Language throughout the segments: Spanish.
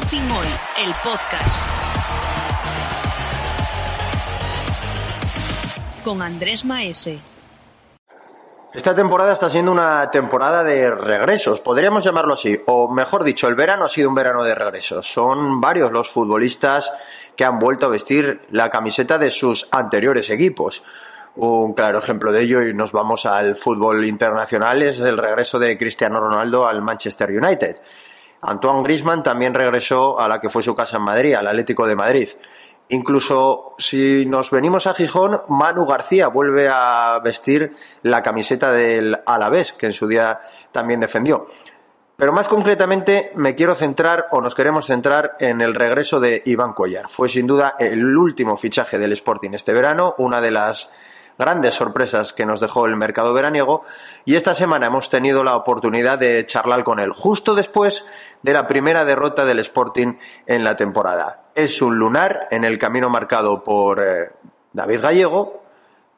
Sporting el podcast. Con Andrés Maese. Esta temporada está siendo una temporada de regresos, podríamos llamarlo así, o mejor dicho, el verano ha sido un verano de regresos. Son varios los futbolistas que han vuelto a vestir la camiseta de sus anteriores equipos. Un claro ejemplo de ello, y nos vamos al fútbol internacional, es el regreso de Cristiano Ronaldo al Manchester United. Antoine Griezmann también regresó a la que fue su casa en Madrid, al Atlético de Madrid. Incluso si nos venimos a Gijón, Manu García vuelve a vestir la camiseta del Alavés, que en su día también defendió. Pero más concretamente me quiero centrar o nos queremos centrar en el regreso de Iván Cuellar. Fue sin duda el último fichaje del Sporting este verano, una de las grandes sorpresas que nos dejó el mercado veraniego y esta semana hemos tenido la oportunidad de charlar con él justo después de la primera derrota del Sporting en la temporada. Es un lunar en el camino marcado por eh, David Gallego,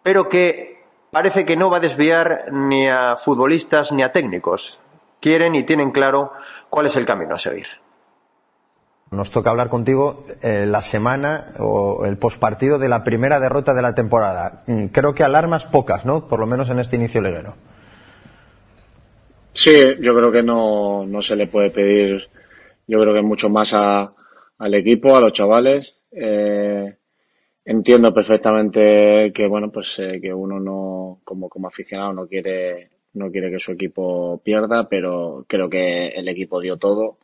pero que parece que no va a desviar ni a futbolistas ni a técnicos. Quieren y tienen claro cuál es el camino a seguir. Nos toca hablar contigo eh, la semana o el pospartido de la primera derrota de la temporada. Mm, creo que alarmas pocas, ¿no? Por lo menos en este inicio leguero. Sí, yo creo que no, no se le puede pedir, yo creo que mucho más al equipo, a los chavales. Eh, entiendo perfectamente que, bueno, pues eh, que uno no, como, como aficionado, no quiere, no quiere que su equipo pierda, pero creo que el equipo dio todo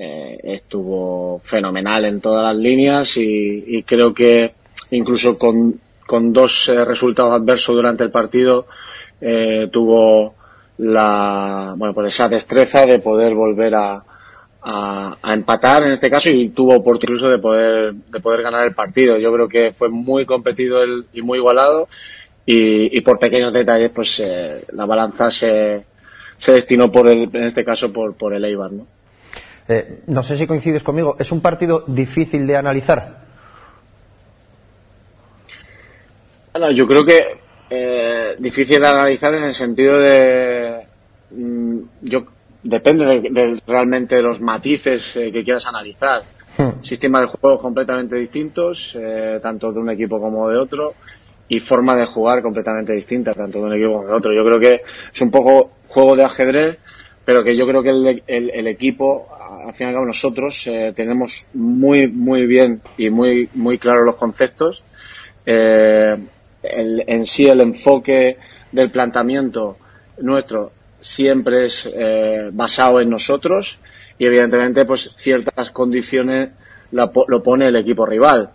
eh, estuvo fenomenal en todas las líneas y, creo que incluso con, con dos eh, resultados adversos durante el partido eh, tuvo la bueno pues esa destreza de poder volver a, a, empatar en este caso y tuvo oportunidad incluso de poder de poder ganar el partido yo creo que fue muy competido el, y muy igualado y, y por pequeños detalles pues la balanza se, se destinó por el, en este caso por, por el Eibar ¿no? Eh, no sé si coincides conmigo, ¿es un partido difícil de analizar? Bueno, yo creo que eh, difícil de analizar en el sentido de. Mm, yo Depende de, realmente de los matices eh, que quieras analizar. Hmm. Sistemas de juego completamente distintos, tanto de un equipo como de otro, y forma de jugar completamente distinta, tanto de un equipo como de otro. Yo creo que es un poco juego de ajedrez, pero que yo creo que el, el equipo al fin y al cabo nosotros eh, tenemos muy, muy bien y muy, muy claros los conceptos. Eh, en sí el enfoque del planteamiento nuestro siempre es eh, basado en nosotros y evidentemente pues ciertas condiciones lo, pone el equipo rival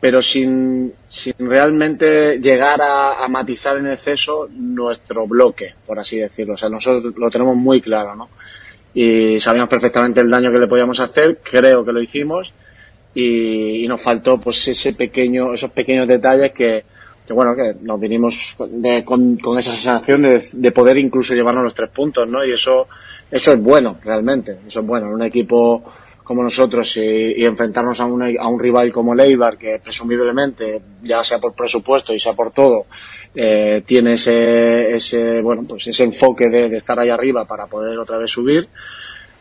pero sin, sin realmente llegar a, matizar en exceso nuestro bloque, por así decirlo. O sea, nosotros lo tenemos muy claro, ¿no? Y sabíamos perfectamente el daño que le podíamos hacer, creo que lo hicimos y, nos faltó pues ese pequeño, esos pequeños detalles que, bueno, que nos vinimos con, con, esa sensación de, poder incluso llevarnos los tres puntos, ¿no? Y eso, eso es bueno, realmente, eso es bueno. En un equipo como nosotros y, enfrentarnos a un, a un rival como el que presumiblemente, ya sea por presupuesto y sea por todo, eh, tiene ese, ese, bueno, pues ese enfoque de, estar ahí arriba para poder otra vez subir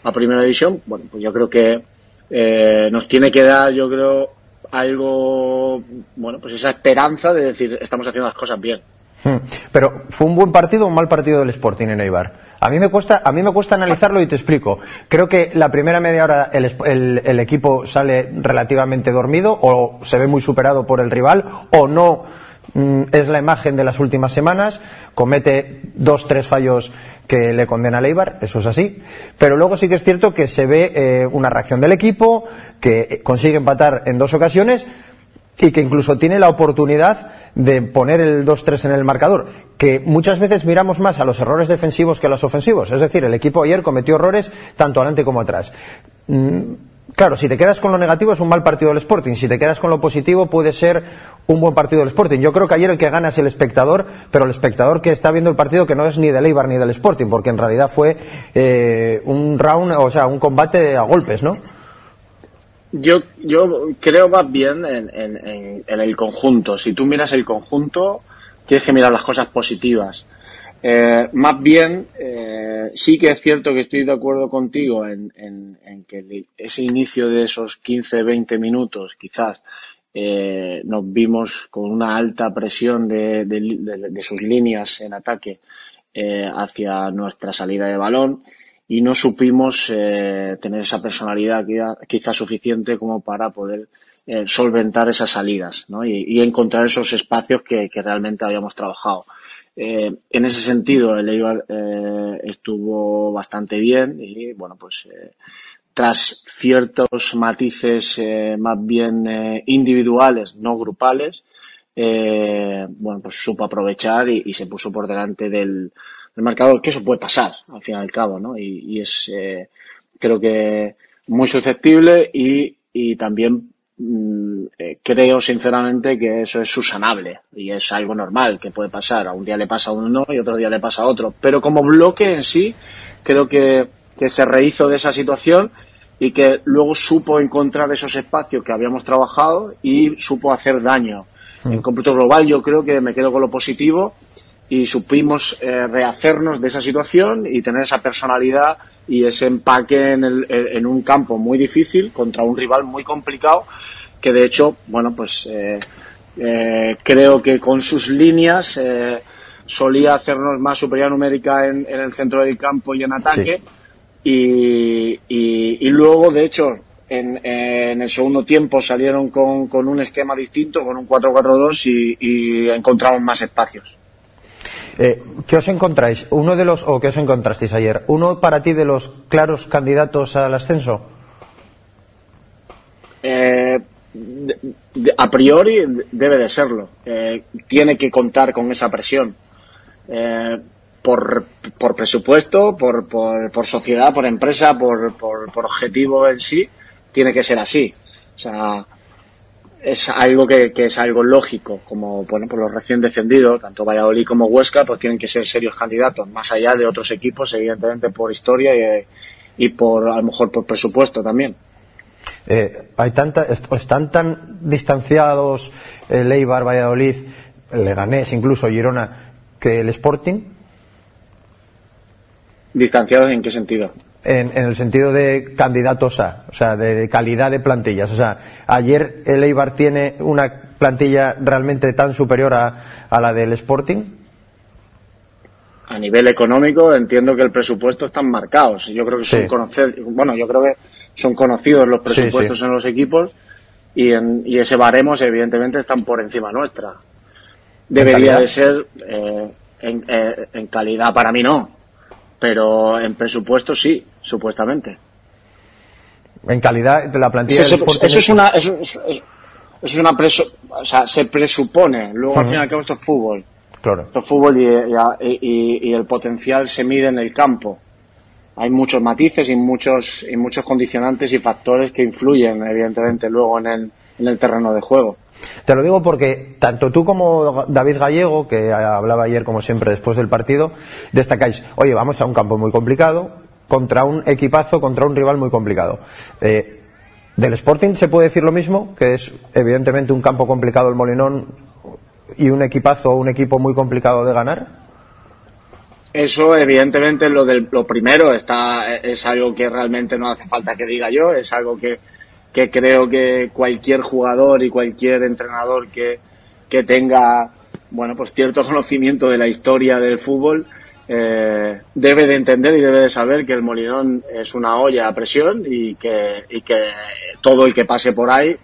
a primera división, bueno, pues yo creo que eh, nos tiene que dar, yo creo, algo, bueno, pues esa esperanza de decir, estamos haciendo las cosas bien. Hmm. Pero, ¿fue un buen partido o un mal partido del Sporting en Eibar? A mí me cuesta, a mí me cuesta analizarlo y te explico. Creo que la primera media hora el, el, el equipo sale relativamente dormido o se ve muy superado por el rival o no Mm, es la imagen de las últimas semanas, comete dos, tres fallos que le condena a Leibar, eso es así, pero luego sí que es cierto que se ve eh, una reacción del equipo, que consigue empatar en dos ocasiones y que incluso tiene la oportunidad de poner el 2-3 en el marcador, que muchas veces miramos más a los errores defensivos que a los ofensivos, es decir, el equipo ayer cometió errores tanto adelante como atrás. Mm, Claro, si te quedas con lo negativo es un mal partido del Sporting, si te quedas con lo positivo puede ser un buen partido del Sporting. Yo creo que ayer el que gana es el espectador, pero el espectador que está viendo el partido que no es ni del Eibar ni del Sporting, porque en realidad fue eh, un round, o sea, un combate a golpes, ¿no? Yo, yo creo más bien en, en, en el conjunto. Si tú miras el conjunto, tienes que mirar las cosas positivas. Eh, más bien, eh, sí que es cierto que estoy de acuerdo contigo en, que ese inicio de esos 15, 20 minutos, quizás, eh, nos vimos con una alta presión de, sus líneas en ataque eh, hacia nuestra salida de balón y no supimos tener esa personalidad quizás suficiente como para poder solventar esas salidas y, encontrar esos espacios que realmente habíamos trabajado. Eh, en ese sentido, el Eibar eh, estuvo bastante bien y, bueno, pues eh, tras ciertos matices más bien individuales, no grupales, bueno, pues supo aprovechar y, se puso por delante del, marcador, que eso puede pasar, al fin y al cabo, ¿no? Y, y es, creo que muy susceptible y, y también Mm, eh, creo sinceramente que eso es susanable y es algo normal que puede pasar. A un día le pasa a uno y otro día le pasa a otro. Pero como bloque en sí, creo que, que se rehizo de esa situación y que luego supo encontrar esos espacios que habíamos trabajado y supo hacer daño. Mm. En cómputo global yo creo que me quedo con lo positivo y supimos eh, rehacernos de esa situación y tener esa personalidad y ese empaque en, el, en un campo muy difícil contra un rival muy complicado que de hecho, bueno, pues eh, eh, creo que con sus líneas solía hacernos más superioridad numérica en, el centro del campo y en ataque y, y, luego, de hecho, en, en, el segundo tiempo salieron con, con un esquema distinto, con un 4-4-2 y, y encontraron más espacios. Eh, ¿Qué os encontráis? Uno de los, o qué os encontrasteis ayer, uno para ti de los claros candidatos al ascenso. Eh, a priori debe de serlo. Eh, tiene que contar con esa presión. por, por, presupuesto, por, por, por, sociedad, por empresa, por, por, objetivo en sí, tiene que ser así. O sea, es algo que, es algo lógico, como bueno, por los recién descendidos, tanto Valladolid como Huesca, pues tienen que ser serios candidatos, más allá de otros equipos, evidentemente por historia y, por a lo mejor por presupuesto también. Eh, hay tanta, están tan distanciados el Eibar, Valladolid, Leganés, incluso Girona, que el Sporting. ¿Distanciados en qué sentido? En, el sentido de candidatos a, o sea, de, calidad de plantillas. O sea, ayer el Eibar tiene una plantilla realmente tan superior a, la del Sporting. A nivel económico entiendo que el presupuesto están marcados. Yo creo que son conocidos, bueno, yo creo que son conocidos los presupuestos en los equipos y, en, y ese baremos evidentemente están por encima nuestra. Debería de ser eh, en, eh, en calidad para mí no, pero en presupuesto sí, supuestamente. En calidad de la plantilla. Eso, es una, eso, es una preso, o sea, se presupone. Luego al final al cabo esto es fútbol. Claro. Esto es fútbol y, y, el potencial se mide en el campo. Hay muchos matices y muchos, y muchos condicionantes y factores que influyen, evidentemente, luego en el, en el terreno de juego. Te lo digo porque tanto tú como David Gallego, que hablaba ayer como siempre después del partido, destacáis, oye, vamos a un campo muy complicado, contra un equipazo, contra un rival muy complicado. Eh, ¿Del Sporting se puede decir lo mismo? Que es evidentemente un campo complicado el Molinón y un equipazo, un equipo muy complicado de ganar. Eso, evidentemente, lo, del, lo primero está, es algo que realmente no hace falta que diga yo, es algo que, que creo que cualquier jugador y cualquier entrenador que, que tenga bueno pues cierto conocimiento de la historia del fútbol eh, debe de entender y debe de saber que el Molinón es una olla a presión y que, y que todo el que pase por ahí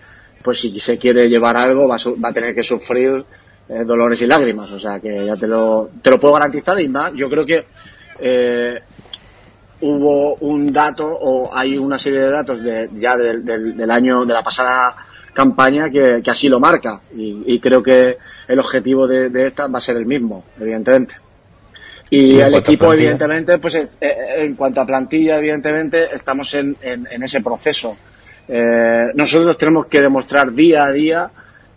pues si se quiere llevar algo va va a tener que sufrir eh, dolores y lágrimas. O sea que ya te lo, te lo puedo garantizar y más yo creo que eh, hubo un dato o hay una serie de datos de, ya del, del, año de la pasada campaña que, que así lo marca. Y, creo que el objetivo de, de, esta va a ser el mismo evidentemente. Y el equipo evidentemente pues eh, eh, en cuanto a plantilla evidentemente estamos en, en, ese proceso. Eh, nosotros tenemos que demostrar día a día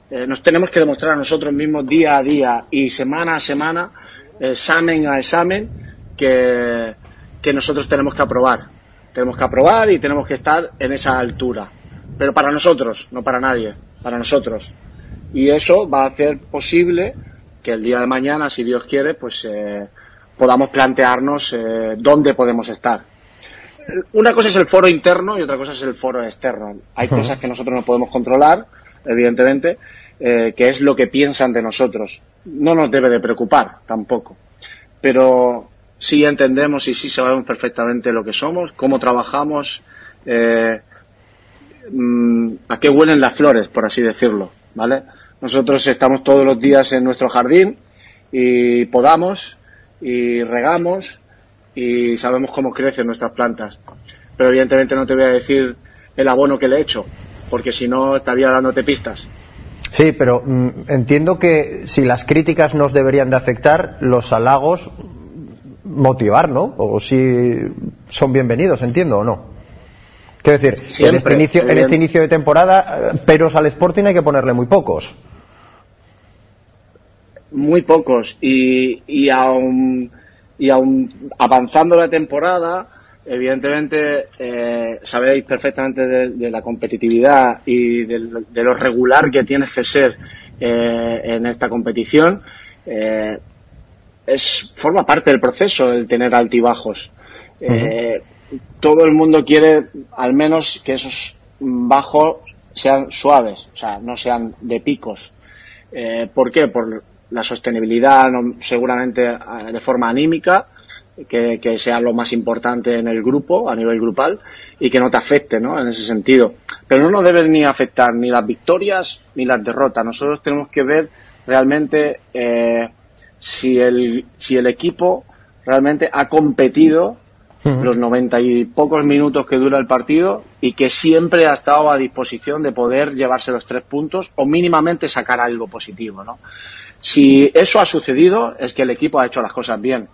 nos tenemos que demostrar a nosotros mismos día a día y semana a semana examen a examen que que nosotros tenemos que aprobar. Tenemos que aprobar y tenemos que estar en esa altura. Pero para nosotros, no para nadie, para nosotros. Y eso va a hacer posible que el día de mañana, si Dios quiere, pues eh, podamos plantearnos eh, dónde podemos estar. Una cosa es el foro interno y otra cosa es el foro externo. Hay cosas que nosotros no podemos controlar, evidentemente, eh, que es lo que piensan de nosotros. No nos debe de preocupar tampoco. Pero sí entendemos y sí sabemos perfectamente lo que somos, cómo trabajamos, eh, mm, a qué huelen las flores, por así decirlo, ¿vale? Nosotros estamos todos los días en nuestro jardín y podamos y regamos y sabemos cómo crecen nuestras plantas. Pero evidentemente no te voy a decir el abono que le he hecho, porque si no estaría dándote pistas. Sí, pero mm, entiendo que si las críticas nos deberían de afectar, los halagos motivar, ¿no? O si son bienvenidos, entiendo o no. Quiero decir, en, este inicio, en este inicio de temporada, eh, peros al Sporting hay que ponerle muy pocos. Muy pocos. Y, y aún, y aún avanzando la temporada, evidentemente eh, sabéis perfectamente de, la competitividad y de, lo regular que tienes que ser eh, en esta competición. Eh, es forma parte del proceso el tener altibajos. Eh, todo el mundo quiere al menos que esos bajos sean suaves, o sea, no sean de picos. Eh, ¿Por qué? Por la sostenibilidad, seguramente de forma anímica, que, sea lo más importante en el grupo, a nivel grupal, y que no te afecte, ¿no? En ese sentido. Pero no nos deben ni afectar ni las victorias ni las derrotas. Nosotros tenemos que ver realmente eh, si el, si el equipo realmente ha competido los noventa y pocos minutos que dura el partido y que siempre ha estado a disposición de poder llevarse los tres puntos o mínimamente sacar algo positivo, ¿no? Si eso ha sucedido es que el equipo ha hecho las cosas bien.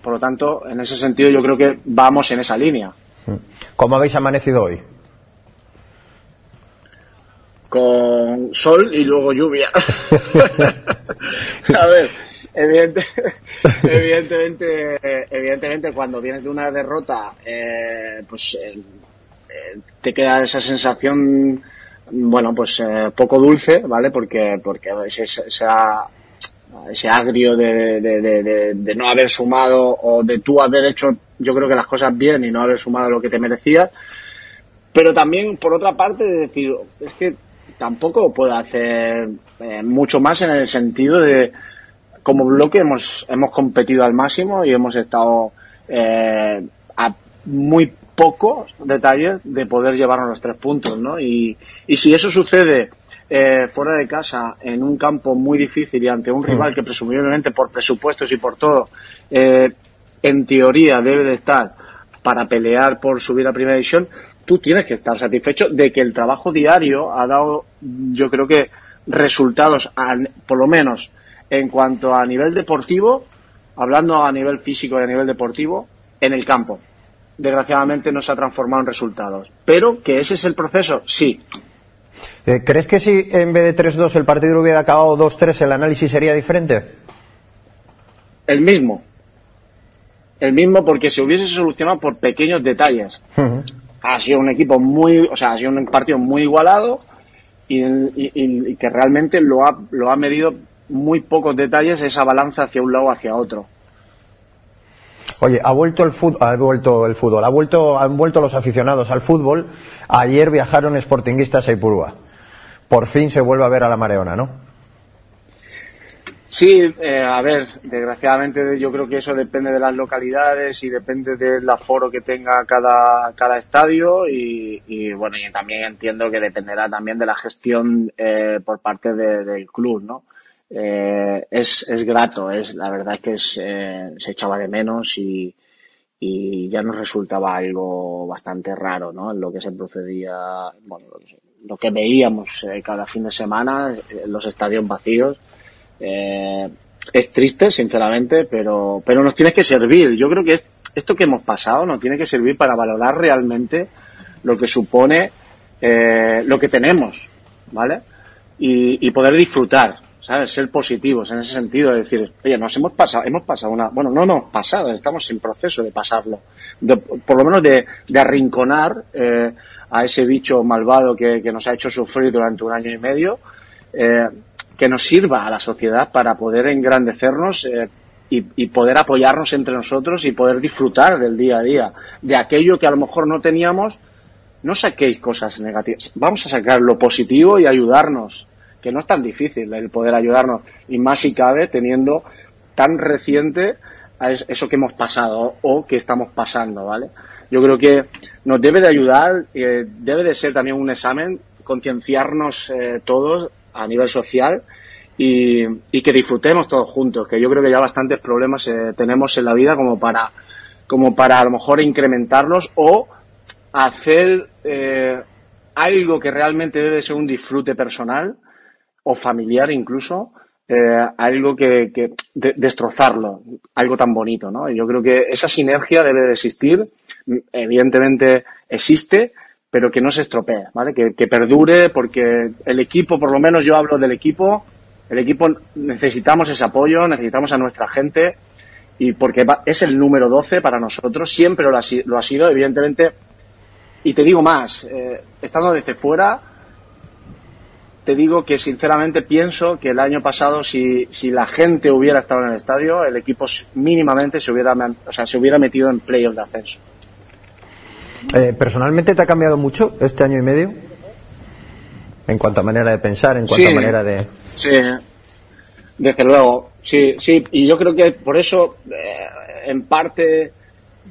Por lo tanto, en ese sentido yo creo que vamos en esa línea. ¿Cómo habéis amanecido hoy? Con sol y luego lluvia. a ver, evidentemente, evidentemente, cuando vienes de una derrota, eh, pues eh, eh, te queda esa sensación, bueno, pues poco dulce, ¿vale? Porque, porque ese, ese agrio de, de, no haber sumado o de tú haber hecho, yo creo que las cosas bien y no haber sumado lo que te merecías. Pero también, por otra parte, de decir, es que tampoco puedo hacer mucho más en el sentido de, como bloque hemos, hemos competido al máximo y hemos estado eh, a muy pocos detalles de poder llevarnos los tres puntos, ¿no? Y, y si eso sucede eh, fuera de casa, en un campo muy difícil y ante un rival que presumiblemente por presupuestos y por todo, eh, en teoría debe de estar para pelear por subir a primera división, tú tienes que estar satisfecho de que el trabajo diario ha dado, yo creo que, resultados, por lo menos en cuanto a nivel deportivo, hablando a nivel físico y a nivel deportivo, en el campo. Desgraciadamente no se ha transformado en resultados. Pero que ese es el proceso, sí. Eh, ¿Crees que si en vez de 3-2 el partido hubiera acabado 2-3 el análisis sería diferente? El mismo. El mismo porque se hubiese solucionado por pequeños detalles. Ha sido un equipo muy, o sea, ha sido un partido muy igualado y, y que realmente lo ha, lo ha medido muy pocos detalles esa balanza hacia un lado o hacia otro. Oye, ha vuelto el fútbol, ha vuelto el fútbol, ha vuelto, han vuelto los aficionados al fútbol. Ayer viajaron sportinguistas a Ipurúa. Por fin se vuelve a ver a la Mareona, ¿no? Sí, eh, a ver, desgraciadamente yo creo que eso depende de las localidades y depende del aforo que tenga cada, cada estadio y, bueno, y también entiendo que dependerá también de la gestión eh, por parte del club, ¿no? Eh, es, es grato, es la verdad es, eh, se echaba de menos y, y ya nos resultaba algo bastante raro, ¿no? En lo que se procedía, bueno, lo que veíamos eh, cada fin de semana, eh, los estadios vacíos. Eh, es triste, sinceramente, pero, pero nos tiene que servir. Yo creo que es, esto que hemos pasado nos tiene que servir para valorar realmente lo que supone eh, lo que tenemos, ¿vale? Y, y poder disfrutar. ¿Sabes? Ser positivos en ese sentido, de decir, oye, nos hemos pasado, hemos pasado una, bueno, no hemos pasado, estamos en proceso de pasarlo, por lo menos de, de arrinconar eh, a ese bicho malvado que, que, nos ha hecho sufrir durante un año y medio, eh, que nos sirva a la sociedad para poder engrandecernos eh, y, poder apoyarnos entre nosotros y poder disfrutar del día a día, de aquello que a lo mejor no teníamos. No saquéis cosas negativas, vamos a sacar lo positivo y ayudarnos, que no es tan difícil el poder ayudarnos, y más si cabe teniendo tan reciente eso que hemos pasado o que estamos pasando, ¿vale? Yo creo que nos debe de ayudar, eh, debe de ser también un examen, concienciarnos eh, todos a nivel social y, que disfrutemos todos juntos, que yo creo que ya bastantes problemas eh, tenemos en la vida como para, como para a lo mejor incrementarlos o hacer algo que realmente debe ser un disfrute personal o familiar incluso, eh, algo que, destrozarlo, algo tan bonito, ¿no? yo creo que esa sinergia debe de existir, evidentemente existe, pero que no se estropee, ¿vale? Que, perdure porque el equipo, por lo menos yo hablo del equipo, el equipo necesitamos ese apoyo, necesitamos a nuestra gente y porque es el número 12 para nosotros, siempre lo ha, lo ha sido, evidentemente, y te digo más, eh, estando desde fuera, te digo que sinceramente pienso que el año pasado si, si la gente hubiera estado en el estadio, el equipo mínimamente se hubiera, o sea, se hubiera metido en playoff de ascenso. Eh, ¿Personalmente te ha cambiado mucho este año y medio? En cuanto a manera de pensar, en cuanto a manera de... Sí, desde luego, sí, sí, y yo creo que por eso, eh, en parte,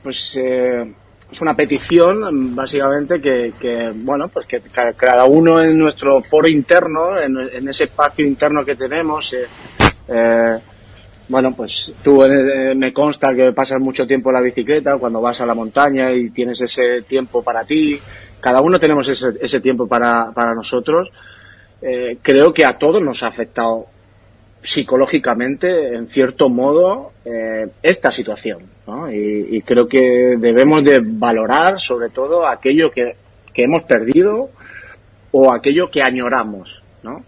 pues... Eh, es una petición básicamente que, bueno pues que cada uno en nuestro foro interno en, ese espacio interno que tenemos eh, eh, bueno pues tú eh, me consta que pasas mucho tiempo en la bicicleta cuando vas a la montaña y tienes ese tiempo para ti cada uno tenemos ese, ese tiempo para, para nosotros creo que a todos nos ha afectado psicológicamente, en cierto modo, eh, esta situación. Y, creo que debemos de valorar, sobre todo, aquello que, hemos perdido o aquello que añoramos, ¿no?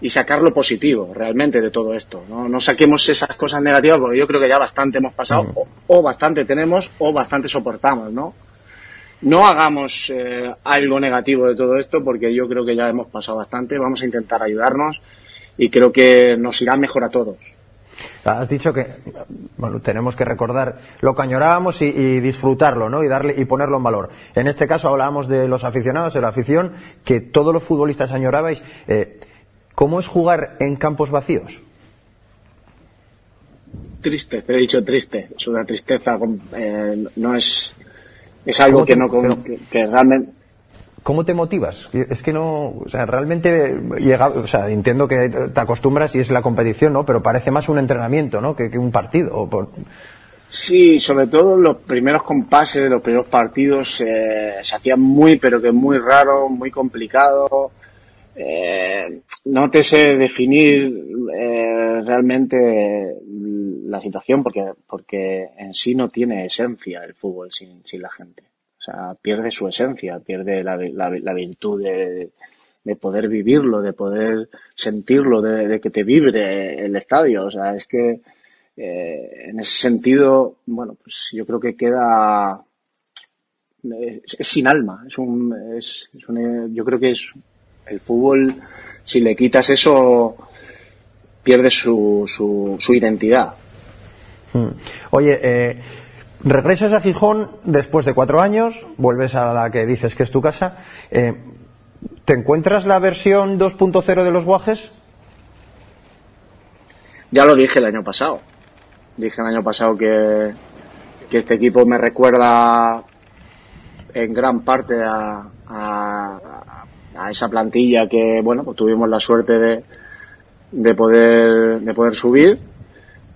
Y sacar lo positivo, realmente, de todo esto. No, no saquemos esas cosas negativas, porque yo creo que ya bastante hemos pasado, o, bastante tenemos, o bastante soportamos, ¿no? No hagamos eh, algo negativo de todo esto, porque yo creo que ya hemos pasado bastante. Vamos a intentar ayudarnos y creo que nos irá mejor a todos. Has dicho que bueno, tenemos que recordar lo que añorábamos y, disfrutarlo, ¿no? Y darle y ponerlo en valor. En este caso hablábamos de los aficionados, de la afición, que todos los futbolistas añorabais. Eh, ¿Cómo es jugar en campos vacíos? Triste, te he dicho triste. Es una tristeza. Eh, no es es algo que no que realmente ¿Cómo te motivas? Es que no, o sea, realmente llega, o sea, entiendo que te acostumbras y es la competición, ¿no? Pero parece más un entrenamiento, ¿no? Que, un partido. Sí, sobre todo los primeros compases de los primeros partidos eh, se hacían muy, pero que muy raro, muy complicado. Eh, no te sé definir eh, realmente la situación porque, porque en sí no tiene esencia el fútbol sin, sin la gente. O sea, pierde su esencia, pierde la, la, virtud de, de, poder vivirlo, de poder sentirlo, de, que te vibre el estadio. O sea, es que eh, en ese sentido, bueno, pues yo creo que queda es, sin alma. Es un, es, es yo creo que es el fútbol. Si le quitas eso, pierde su, su, su identidad. Hmm. Oye, eh, Regresas a Gijón después de cuatro años, vuelves a la que dices que es tu casa. Eh, ¿Te encuentras la versión 2.0 de los guajes? Ya lo dije el año pasado. Dije el año pasado que, que este equipo me recuerda en gran parte a, a, esa plantilla que, bueno, pues tuvimos la suerte de, de poder, de poder subir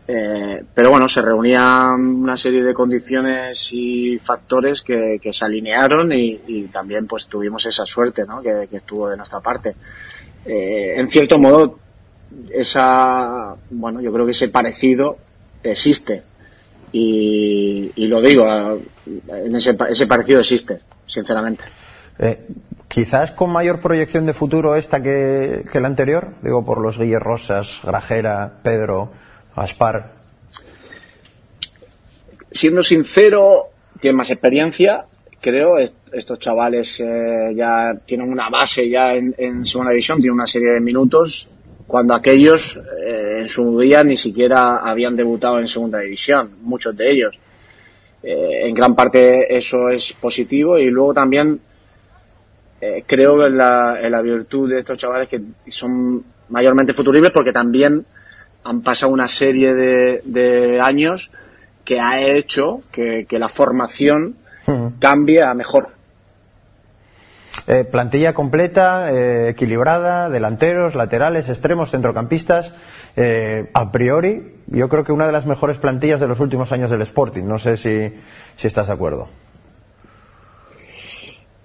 eh, pero bueno, se reunían una serie de condiciones y factores que, se alinearon y, también pues tuvimos esa suerte ¿no? que, estuvo de nuestra parte. Eh, en cierto modo, esa, bueno, yo creo que ese parecido existe. Y, lo digo, en ese, ese parecido existe, sinceramente. Eh, quizás con mayor proyección de futuro esta que, que la anterior, digo, por los Guillermo Rosas, Grajera, Pedro. Aspar. Siendo sincero, tiene más experiencia, creo. estos chavales eh, ya tienen una base ya en, segunda división, tienen una serie de minutos. cuando aquellos eh, en su día ni siquiera habían debutado en segunda división, muchos de ellos. Eh, en gran parte eso es positivo y luego también eh, creo en la, en la virtud de estos chavales que son mayormente futuribles porque también han pasado una serie de, de años que ha hecho que, que la formación cambie a mejor. Eh, plantilla completa, eh, equilibrada, delanteros, laterales, extremos, centrocampistas. Eh, a priori, yo creo que una de las mejores plantillas de los últimos años del Sporting. No sé si, si estás de acuerdo.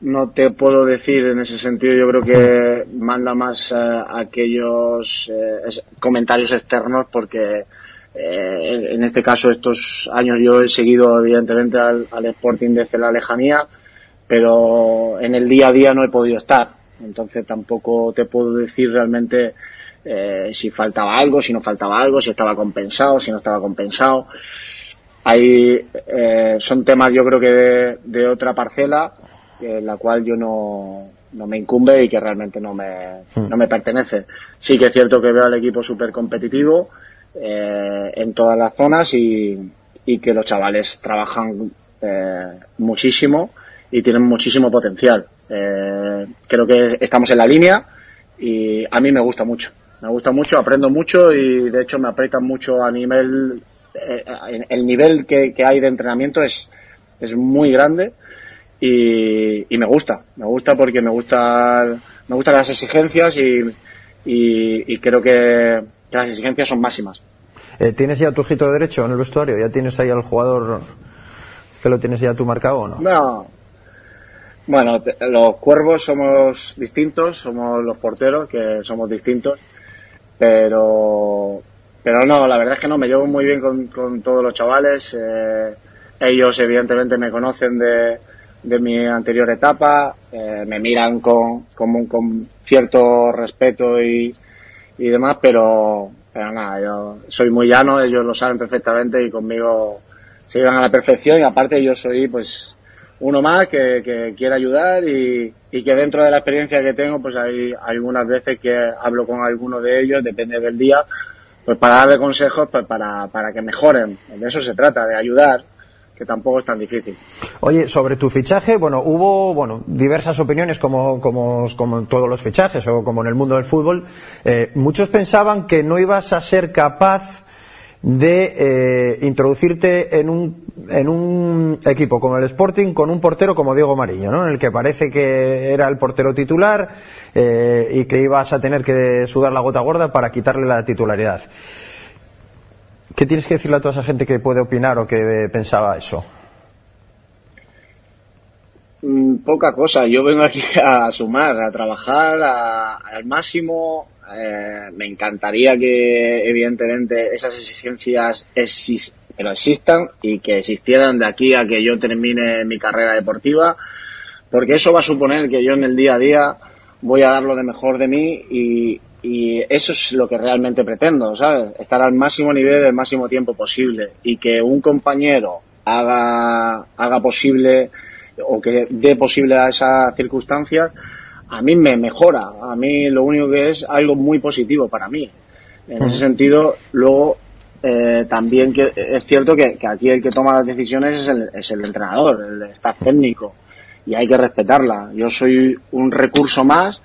No te puedo decir en ese sentido. Yo creo que manda más eh, aquellos eh, comentarios externos porque eh, en este caso estos años yo he seguido evidentemente al, Sporting desde la lejanía, pero en el día a día no he podido estar. Entonces tampoco te puedo decir realmente eh, si faltaba algo, si no faltaba algo, si estaba compensado, si no estaba compensado. Eh, son temas yo creo que de otra parcela en la cual yo no, no me incumbe y que realmente no me, no me pertenece. Sí que es cierto que veo al equipo súper competitivo eh, en todas las zonas y, y que los chavales trabajan eh, muchísimo y tienen muchísimo potencial. Eh, creo que estamos en la línea y a mí me gusta mucho. Me gusta mucho, aprendo mucho y de hecho me aprietan mucho a nivel, eh, el nivel que, que hay de entrenamiento es, es muy grande y, y me gusta, me gusta porque me gusta, me gustan las exigencias y, y, y creo que, que las exigencias son máximas. Eh, ¿Tienes ya tu ojito derecho en el vestuario? ¿Ya tienes ahí al jugador que lo tienes ya tú marcado o no? No. Bueno, te- los cuervos somos distintos, somos los porteros que somos distintos, pero pero no, la verdad es que no, me llevo muy bien con, con todos los chavales. eh, ellos evidentemente me conocen de, de mi anterior etapa, eh, me miran con, con, cierto respeto y, y demás, pero, pero nada, yo soy muy llano, ellos lo saben perfectamente y conmigo se llevan a la perfección y aparte yo soy pues uno más que, que quiere ayudar y, y que dentro de la experiencia que tengo pues hay algunas veces que hablo con alguno de ellos, depende del día, pues para darle consejos pues para, para que mejoren. De eso se trata, de ayudar, que tampoco es tan difícil. Oye, sobre tu fichaje, bueno, hubo bueno diversas opiniones como, como, como en todos los fichajes o como en el mundo del fútbol. Eh, muchos pensaban que no ibas a ser capaz de eh, introducirte en un, en un equipo como el Sporting con un portero como Diego Mariño, ¿no? En el que parece que era el portero titular eh, y que ibas a tener que sudar la gota gorda para quitarle la titularidad. ¿Qué tienes que decirle a toda esa gente que puede opinar o que pensaba eso? Mm, Poca cosa, yo vengo aquí a sumar, a trabajar a- al máximo. Eh, me encantaría que, evidentemente, esas exigencias exis- pero existan y que existieran de aquí a que yo termine mi carrera deportiva, porque eso va a suponer que yo en el día a día voy a dar lo de mejor de mí y, y eso es lo que realmente pretendo, ¿sabes? Estar al máximo nivel el máximo tiempo posible y que un compañero haga, haga posible o que dé posible a esas circunstancias, a mí me mejora. A mí lo único que es algo muy positivo para mí. En ese sentido, luego eh, también que es cierto que, que aquí el que toma las decisiones es el, es el entrenador, el staff técnico, y hay que respetarla. Yo soy un recurso más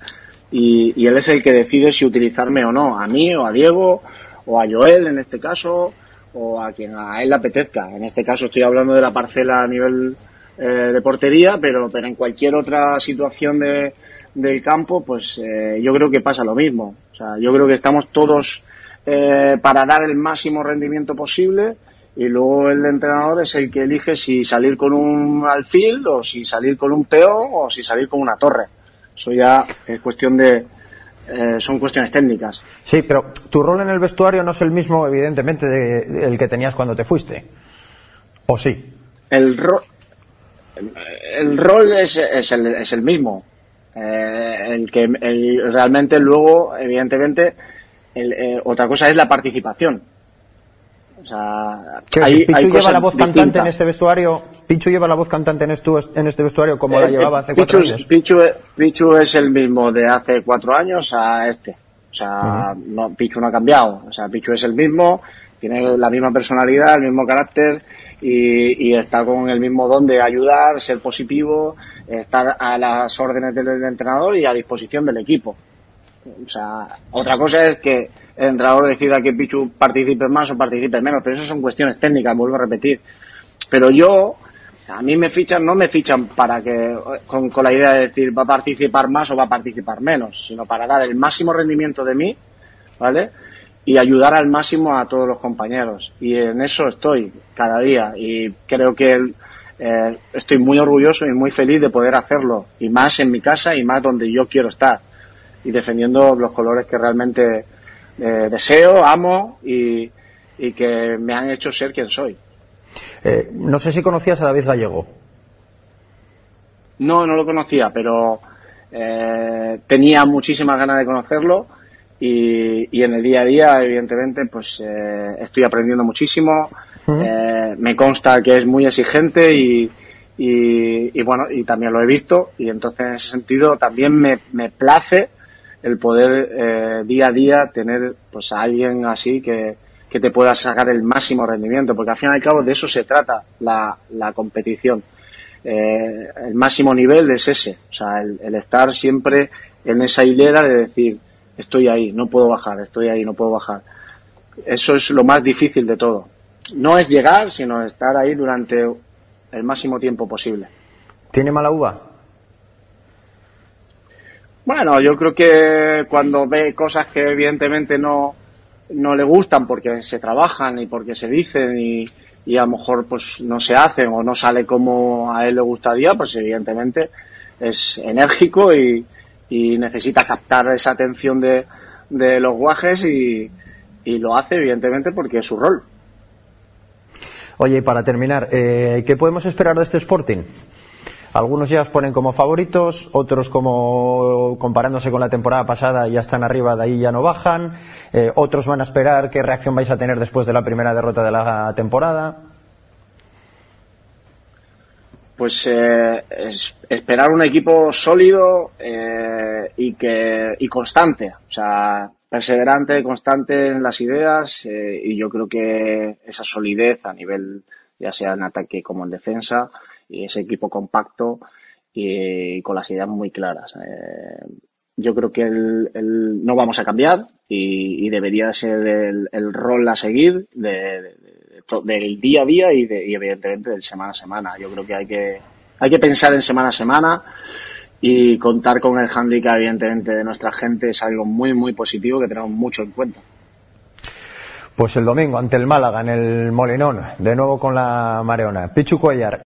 y, y él es el que decide si utilizarme o no, a mí o a Diego o a Joel en este caso o a quien a él le apetezca. En este caso estoy hablando de la parcela a nivel eh, de portería, pero, pero en cualquier otra situación de, del campo, pues eh, yo creo que pasa lo mismo. O sea, yo creo que estamos todos eh, para dar el máximo rendimiento posible y luego el entrenador es el que elige si salir con un alfil o si salir con un peón o si salir con una torre. Eso ya es cuestión de, eh, son cuestiones técnicas. Sí, pero tu rol en el vestuario no es el mismo, evidentemente, de- el que tenías cuando te fuiste. ¿O sí? El, ro- el rol es, es, el, es el mismo. Eh, el que el- realmente luego, evidentemente, el, eh, otra cosa es la participación. O sea, ¿Qué, hay, ¿Pichu hay lleva cosas la voz cantante en este vestuario? ¿Pichu lleva la voz cantante en, estu- en este vestuario como la Eh, llevaba eh, hace cuatro años? Pichu, Pichu es el mismo de hace cuatro años a este. O sea, no, Pichu no ha cambiado. O sea, Pichu es el mismo, tiene la misma personalidad, el mismo carácter y, y está con el mismo don de ayudar, ser positivo, estar a las órdenes del entrenador y a disposición del equipo. O sea, otra cosa es que el entrenador decida que Pichu participe más o participe menos, pero eso son cuestiones técnicas, vuelvo a repetir. Pero yo, a mí me fichan, no me fichan para que, con, la idea de decir va a participar más o va a participar menos, sino para dar el máximo rendimiento de mí, ¿vale? Y ayudar al máximo a todos los compañeros. Y en eso estoy cada día. Y creo que eh, estoy muy orgulloso y muy feliz de poder hacerlo. Y más en mi casa y más donde yo quiero estar. Y defendiendo los colores que realmente eh, deseo, amo y, y que me han hecho ser quien soy. Eh, no sé si conocías a David Gallego. No, no lo conocía, pero eh, tenía muchísimas ganas de conocerlo y, y en el día a día, evidentemente, pues eh, estoy aprendiendo muchísimo. Eh, me consta que es muy exigente y, y, y bueno, y también lo he visto y entonces en ese sentido también me, me place el poder eh, día a día tener pues a alguien así que, que te pueda sacar el máximo rendimiento, porque al fin y al cabo de eso se trata la, la competición. Eh, el máximo nivel es ese, o sea, el, el estar siempre en esa hilera de decir, estoy ahí, no puedo bajar, estoy ahí, no puedo bajar. Eso es lo más difícil de todo. No es llegar, sino estar ahí durante el máximo tiempo posible. ¿Tiene mala uva? Bueno, yo creo que cuando ve cosas que evidentemente no, no le gustan porque se trabajan y porque se dicen y, y a lo mejor pues no se hacen o no sale como a él le gustaría, pues evidentemente es enérgico y, y necesita captar esa atención de, de los guajes y, y lo hace evidentemente porque es su rol. Oye, y para terminar, eh, ¿qué podemos esperar de este Sporting? Algunos ya os ponen como favoritos, otros como comparándose con la temporada pasada ya están arriba, de ahí ya no bajan, eh, otros van a esperar qué reacción vais a tener después de la primera derrota de la temporada. Pues eh, es esperar un equipo sólido eh, y que y constante, o sea, perseverante, constante en las ideas eh, y yo creo que esa solidez a nivel ya sea en ataque como en defensa y ese equipo compacto y, con las ideas muy claras. Eh, yo creo que el, no vamos a cambiar y, debería ser el, rol a seguir de, de, de, del día a día y, y, evidentemente del semana a semana. Yo creo que hay que hay que pensar en semana a semana y contar con el handicap evidentemente de nuestra gente es algo muy muy positivo que tenemos mucho en cuenta. Pues el domingo ante el Málaga en el Molinón, de nuevo con la Mareona. Pichu Cuellar,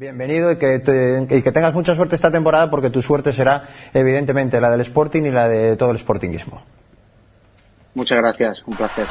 Bienvenido y que, te- y que tengas mucha suerte esta temporada porque tu suerte será evidentemente la del Sporting y la de todo el Sportingismo. Muchas gracias, un placer.